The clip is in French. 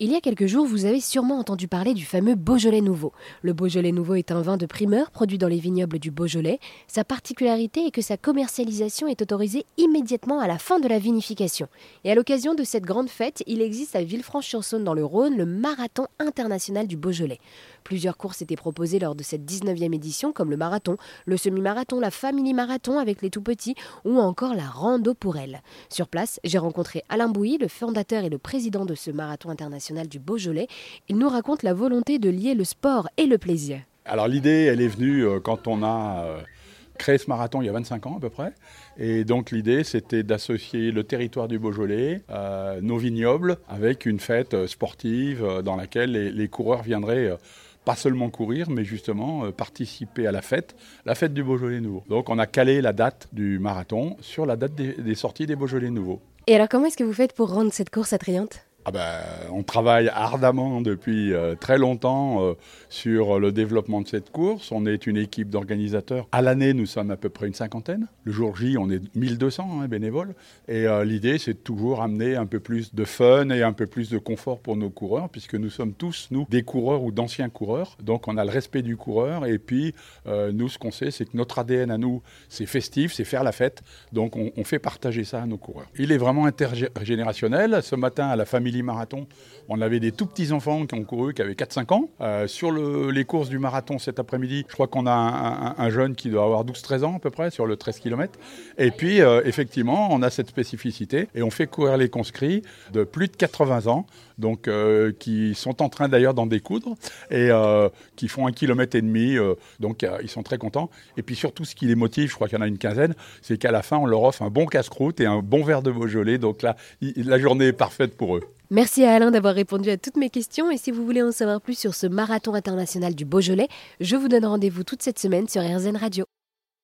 Il y a quelques jours, vous avez sûrement entendu parler du fameux Beaujolais Nouveau. Le Beaujolais Nouveau est un vin de primeur produit dans les vignobles du Beaujolais. Sa particularité est que sa commercialisation est autorisée immédiatement à la fin de la vinification. Et à l'occasion de cette grande fête, il existe à Villefranche-sur-Saône dans le Rhône le Marathon international du Beaujolais. Plusieurs courses étaient proposées lors de cette 19e édition comme le marathon, le semi-marathon, la family marathon avec les tout petits ou encore la rando pour elle. Sur place, j'ai rencontré Alain Bouilly, le fondateur et le président de ce marathon international du Beaujolais. Il nous raconte la volonté de lier le sport et le plaisir. Alors l'idée, elle est venue euh, quand on a euh, créé ce marathon il y a 25 ans à peu près. Et donc l'idée, c'était d'associer le territoire du Beaujolais, euh, nos vignobles, avec une fête sportive dans laquelle les, coureurs viendraient pas seulement courir, mais justement participer à la fête, la fête du Beaujolais nouveau. Donc on a calé la date du marathon sur la date des, des sorties des Beaujolais nouveaux. Et alors comment est-ce que vous faites pour rendre cette course attrayante? Ah ben, on travaille ardemment depuis euh, très longtemps euh, sur le développement de cette course. On est une équipe d'organisateurs. À l'année, nous sommes à peu près une cinquantaine. Le jour J, on est 1200 hein, bénévoles. Et euh, l'idée, c'est de toujours amener un peu plus de fun et un peu plus de confort pour nos coureurs, puisque nous sommes tous, nous, des coureurs ou d'anciens coureurs. Donc, on a le respect du coureur. Et puis, nous, ce qu'on sait, c'est que notre ADN à nous, c'est festif, c'est faire la fête. Donc, on, on fait partager ça à nos coureurs. Il est vraiment intergénérationnel. Ce matin, à la famille marathon, on avait des tout petits enfants qui ont couru, qui avaient 4-5 ans. Euh, sur les courses du marathon cet après-midi, je crois qu'on a un, jeune qui doit avoir 12-13 ans à peu près sur le 13 km. Et puis, euh, effectivement, on a cette spécificité et on fait courir les conscrits de plus de 80 ans, donc euh, qui sont en train d'ailleurs d'en découdre et qui font un kilomètre et demi. donc, ils sont très contents. Et puis surtout, ce qui les motive, je crois qu'il y en a une quinzaine, c'est qu'à la fin, on leur offre un bon casse-croûte et un bon verre de Beaujolais. Donc là, la journée est parfaite pour eux. Merci à Alain d'avoir répondu à toutes mes questions et si vous voulez en savoir plus sur ce marathon international du Beaujolais, je vous donne rendez-vous toute cette semaine sur RZN Radio.